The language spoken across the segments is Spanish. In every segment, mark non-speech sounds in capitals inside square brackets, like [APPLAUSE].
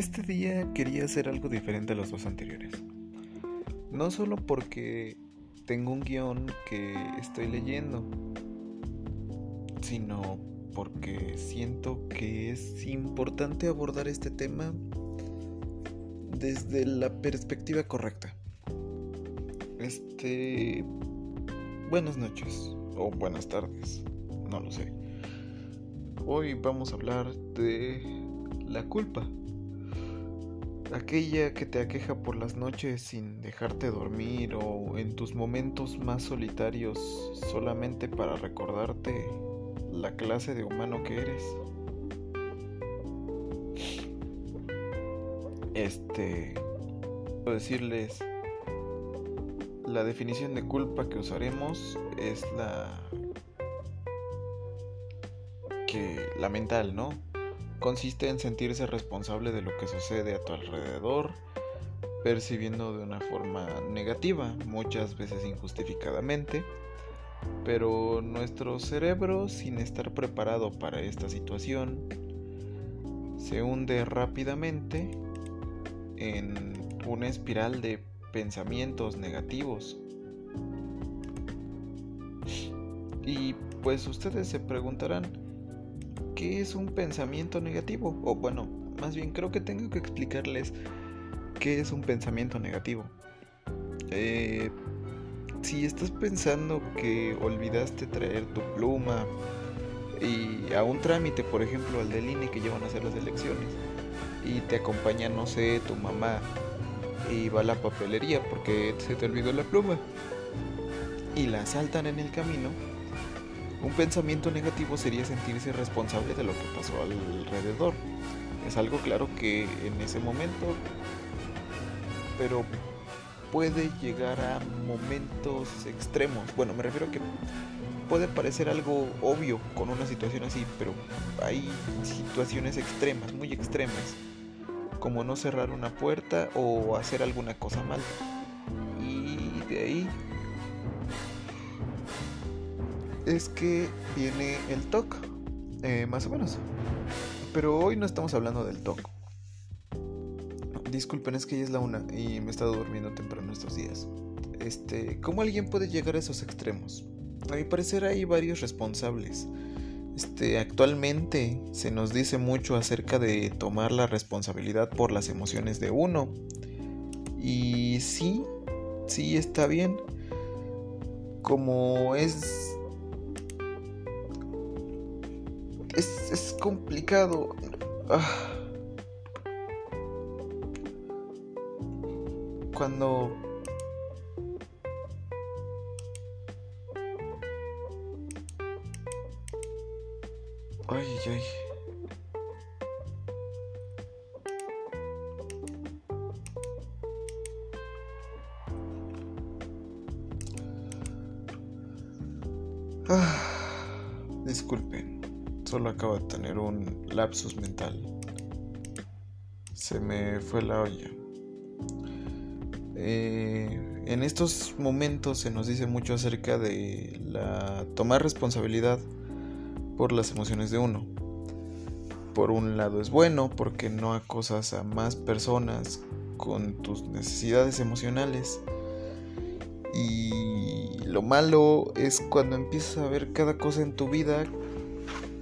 Este día quería hacer algo diferente a los dos anteriores. No solo porque tengo un guion que estoy leyendo, sino porque siento que es importante abordar este tema desde la perspectiva correcta. Este... Buenas noches o buenas tardes, no lo sé. Hoy vamos a hablar de la culpa. Aquella que te aqueja por las noches sin dejarte dormir o en tus momentos más solitarios solamente para recordarte la clase de humano que eres. Este, quiero decirles, la definición de culpa que usaremos es la que la mental, ¿no? Consiste en sentirse responsable de lo que sucede a tu alrededor, percibiendo de una forma negativa, muchas veces injustificadamente, pero nuestro cerebro, sin estar preparado para esta situación, se hunde rápidamente en una espiral de pensamientos negativos. Y pues ustedes se preguntarán, ¿qué es un pensamiento negativo? O bueno, más bien creo que tengo que explicarles qué es un pensamiento negativo. Eh, si estás pensando que olvidaste traer tu pluma y a un trámite, por ejemplo, al del INE que llevan a hacer las elecciones, y te acompaña, no sé, tu mamá y va a la papelería porque se te olvidó la pluma y la saltan en el camino, un pensamiento negativo sería sentirse responsable de lo que pasó alrededor. Es algo claro que en ese momento, pero puede llegar a momentos extremos. Bueno, me refiero a que puede parecer algo obvio con una situación así, pero hay situaciones extremas, muy extremas, como no cerrar una puerta o hacer alguna cosa mal. Y de ahí es que viene el TOC, eh, más o menos. Pero hoy no estamos hablando del TOC. Disculpen, es que ya es la una y me he estado durmiendo temprano estos días. Este, ¿cómo alguien puede llegar a esos extremos? A mi parecer hay varios responsables. Este, actualmente se nos dice mucho acerca de tomar la responsabilidad por las emociones de uno. Y sí, sí está bien. Como es es, es complicado. Ah. Cuando... Ay, ay. Ah, disculpen. Solo acabo de tener un lapsus mental. Se me fue la olla. Eh, en estos momentos se nos dice mucho acerca de la tomar responsabilidad por las emociones de uno. Por un lado es bueno porque no acosas a más personas con tus necesidades emocionales. Y lo malo es cuando empiezas a ver cada cosa en tu vida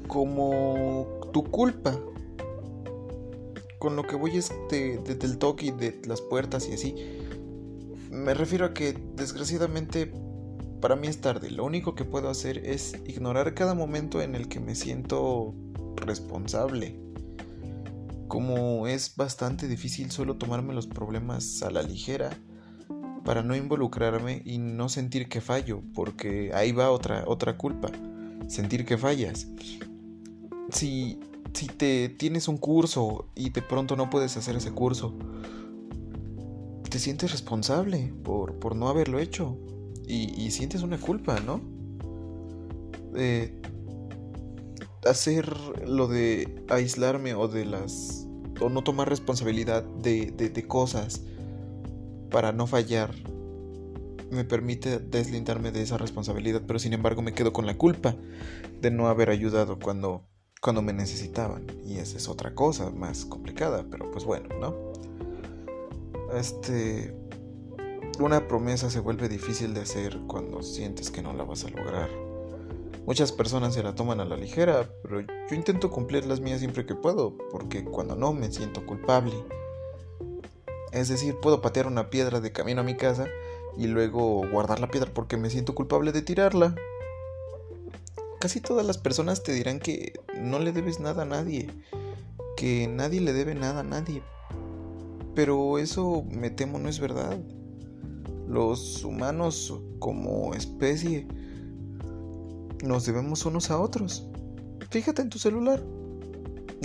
como tu culpa. Con lo que voy es de, del toque y de las puertas y así. Me refiero a que desgraciadamente para mí es tarde. Lo único que puedo hacer es ignorar cada momento en el que me siento responsable. Como es bastante difícil solo tomarme los problemas a la ligera para no involucrarme y no sentir que fallo, porque ahí va otra otra culpa, sentir que fallas si, si te tienes un curso y de pronto no puedes hacer ese curso, te sientes responsable por, no haberlo hecho y, sientes una culpa, ¿no? hacer lo de aislarme o de las o no tomar responsabilidad de, de, cosas para no fallar me permite deslindarme de esa responsabilidad, pero sin embargo me quedo con la culpa de no haber ayudado cuando cuando me necesitaban. Y esa es otra cosa más complicada, pero pues bueno, ¿no? Este... Una promesa se vuelve difícil de hacer cuando sientes que no la vas a lograr. Muchas personas se la toman a la ligera, pero yo intento cumplir las mías siempre que puedo, porque cuando no me siento culpable. Es decir, puedo patear una piedra de camino a mi casa y luego guardar la piedra porque me siento culpable de tirarla. Casi todas las personas te dirán que no le debes nada a nadie, que nadie le debe nada a nadie. Pero eso me temo no es verdad. Los humanos como especie nos debemos unos a otros. Fíjate en tu celular.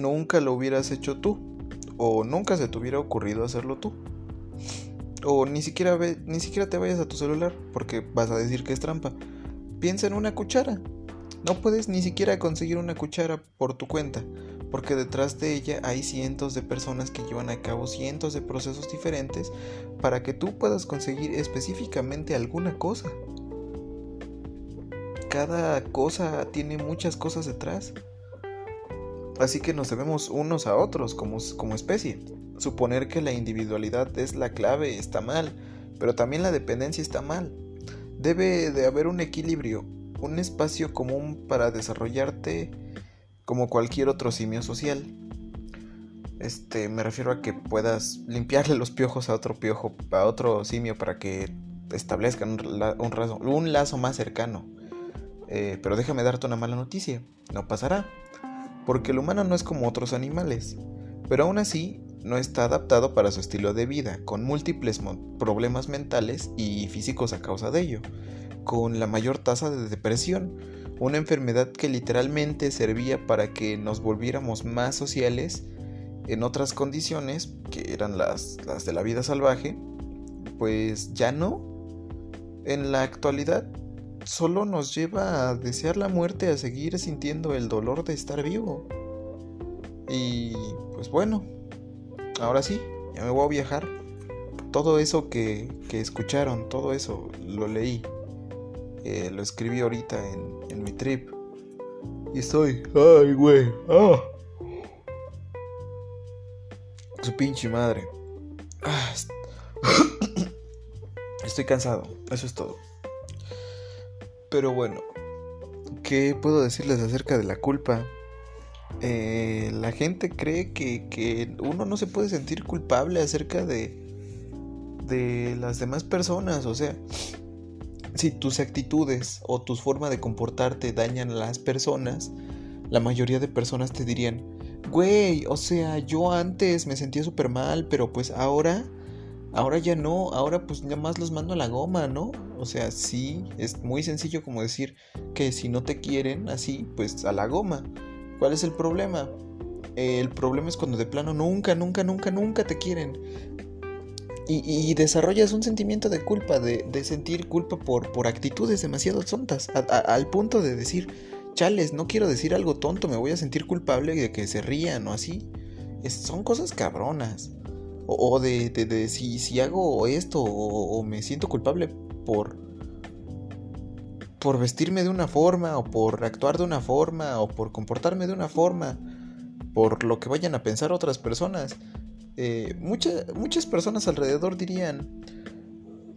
Nunca lo hubieras hecho tú. O nunca se te hubiera ocurrido hacerlo tú. O ni siquiera, ni siquiera te vayas a tu celular porque vas a decir que es trampa. Piensa en una cuchara. No puedes ni siquiera conseguir una cuchara por tu cuenta, porque detrás de ella hay cientos de personas que llevan a cabo cientos de procesos diferentes para que tú puedas conseguir específicamente alguna cosa. Cada cosa tiene muchas cosas detrás. Así que nos debemos unos a otros como, como especie. Suponer que la individualidad es la clave está mal, pero también la dependencia está mal. Debe de haber un equilibrio, un espacio común para desarrollarte como cualquier otro simio social. Este, me refiero a que puedas limpiarle los piojos a otro piojo, a otro simio para que establezcan un, un, lazo más cercano. Eh, pero déjame darte una mala noticia, no pasará, porque el humano no es como otros animales, pero aún así no está adaptado para su estilo de vida, con múltiples problemas mentales y físicos a causa de ello, con la mayor tasa de depresión, una enfermedad que literalmente servía para que nos volviéramos más sociales en otras condiciones, que eran las, las de la vida salvaje, pues ya no. En la actualidad solo nos lleva a desear la muerte, a seguir sintiendo el dolor de estar vivo. Y pues bueno, ahora sí, ya me voy a viajar. Todo eso que, escucharon, todo eso lo leí. Eh, lo escribí ahorita en, mi trip. Y estoy... ¡Ay, güey! ¡Ah! Su pinche madre. Ah, [COUGHS] estoy cansado, eso es todo. Pero bueno, ¿qué puedo decirles acerca de la culpa? Eh, la gente cree que, uno no se puede sentir culpable acerca de, de las demás personas. O sea, si tus actitudes o tus formas de comportarte dañan a las personas, la mayoría de personas te dirían, güey, o sea, yo antes me sentía súper mal, pero pues ahora, ahora ya no, ahora pues nada más los mando a la goma, ¿no? O sea, sí, es muy sencillo como decir que si no te quieren así, pues a la goma. ¿Cuál es el problema? el problema es cuando de plano nunca, nunca, nunca, nunca te quieren. Y, desarrollas un sentimiento de culpa, de, sentir culpa por, por, actitudes demasiado tontas, al punto de decir, chales, no quiero decir algo tonto, me voy a sentir culpable de que se rían o así. son cosas cabronas. O, de, de, si, si, hago esto o, o me siento culpable por, por vestirme de una forma o por actuar de una forma o por comportarme de una forma, por lo que vayan a pensar otras personas. Eh, muchas personas alrededor dirían,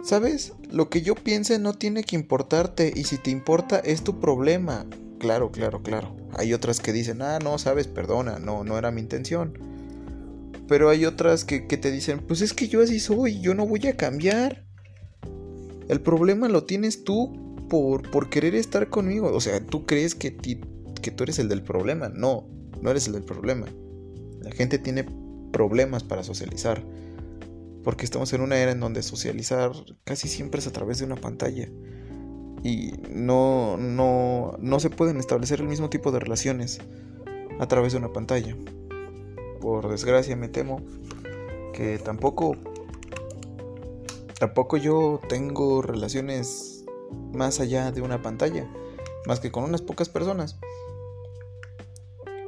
¿sabes? Lo que yo piense no tiene que importarte y si te importa es tu problema. Claro, claro, claro. Hay otras que dicen, ah, no, sabes, perdona, no, no era mi intención. Pero hay otras que, que te dicen, pues es que yo así soy, yo no voy a cambiar. El problema lo tienes tú por, querer estar conmigo. O sea, tú crees que, que tú eres el del problema. No, no eres el del problema. La gente tiene problemas para socializar. Porque estamos en una era en donde socializar casi siempre es a través de una pantalla. Y no, no, no se pueden establecer el mismo tipo de relaciones a través de una pantalla. Por desgracia me temo que tampoco tampoco yo tengo relaciones más allá de una pantalla, más que con unas pocas personas.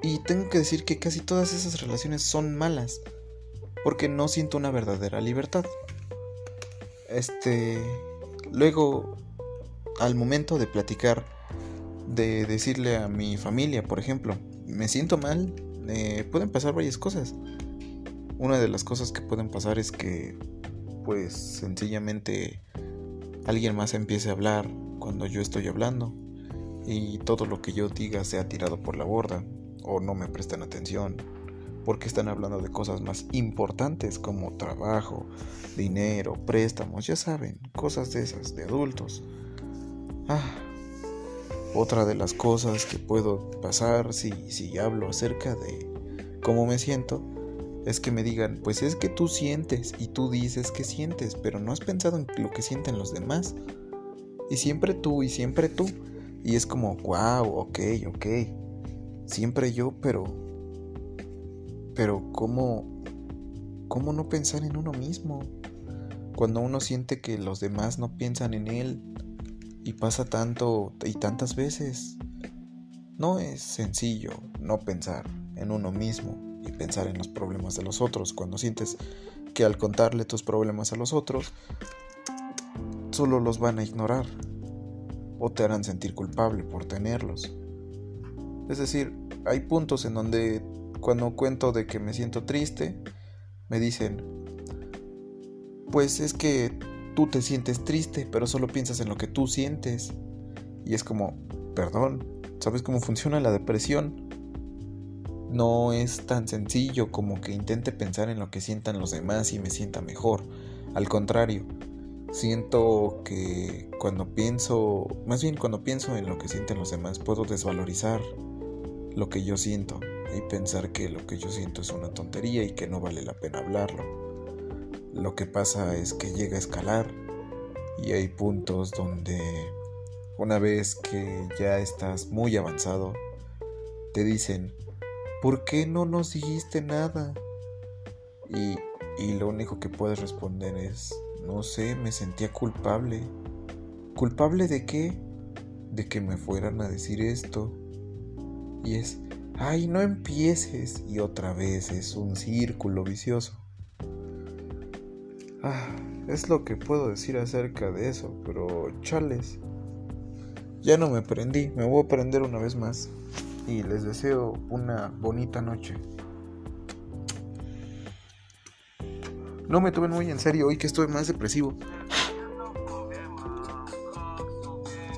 Y tengo que decir que casi todas esas relaciones son malas, porque no siento una verdadera libertad. Este, luego, al momento de platicar, de decirle a mi familia, por ejemplo, me siento mal, eh, pueden pasar varias cosas. Una de las cosas que pueden pasar es que, pues, sencillamente alguien más empiece a hablar cuando yo estoy hablando y todo lo que yo diga sea tirado por la borda o no me prestan atención porque están hablando de cosas más importantes como trabajo, dinero, préstamos, ya saben, cosas de esas, de adultos. Ah, otra de las cosas que puedo pasar si, si hablo acerca de cómo me siento es que me digan, pues es que tú sientes y tú dices que sientes, pero no has pensado en lo que sienten los demás. Y siempre tú y siempre tú. Y es como, wow, ok, ok. Siempre yo, pero pero ¿cómo, cómo no pensar en uno mismo? Cuando uno siente que los demás no piensan en él y pasa tanto y tantas veces. No es sencillo no pensar en uno mismo pensar en los problemas de los otros cuando sientes que al contarle tus problemas a los otros solo los van a ignorar o te harán sentir culpable por tenerlos. Es decir, hay puntos en donde cuando cuento de que me siento triste, me dicen, pues es que tú te sientes triste, pero solo piensas en lo que tú sientes. Y es como, perdón, ¿sabes cómo funciona la depresión? No es tan sencillo como que intente pensar en lo que sientan los demás y me sienta mejor. Al contrario, siento que cuando pienso, más bien cuando pienso en lo que sienten los demás, puedo desvalorizar lo que yo siento y pensar que lo que yo siento es una tontería y que no vale la pena hablarlo. Lo que pasa es que llega a escalar y hay puntos donde una vez que ya estás muy avanzado, te dicen, ¿por qué no nos dijiste nada? Y, y lo único que puedes responder es, no sé, me sentía culpable. ¿Culpable de qué? De que me fueran a decir esto. Y es, ay, no empieces. Y otra vez es un círculo vicioso. Ah, es lo que puedo decir acerca de eso, pero chales. Ya no me prendí, me voy a prender una vez más. Y les deseo una bonita noche. No me tomen muy en serio hoy que estoy más depresivo.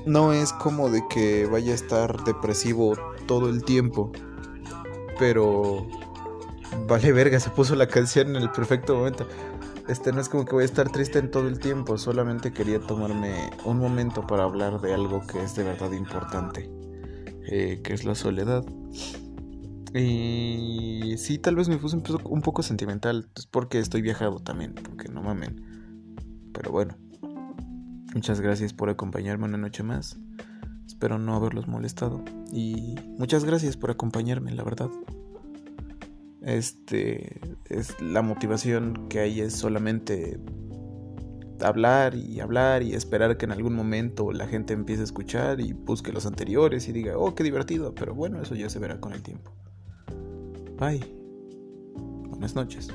No es como de que vaya a estar depresivo todo el tiempo pero vale verga, se puso la canción en el perfecto momento. Este no es como que voy a estar triste en todo el tiempo, solamente quería tomarme un momento para hablar de algo que es de verdad importante, eh, que es la soledad. Y sí, tal vez me puse un poco sentimental, es porque estoy viajado también, porque no mamen. Pero bueno, muchas gracias por acompañarme una noche más. Espero no haberlos molestado. Y muchas gracias por acompañarme, la verdad. Este es la motivación que hay es solamente hablar y hablar y esperar que en algún momento la gente empiece a escuchar y busque los anteriores y diga, oh, qué divertido, pero bueno, eso ya se verá con el tiempo. Bye. Buenas noches.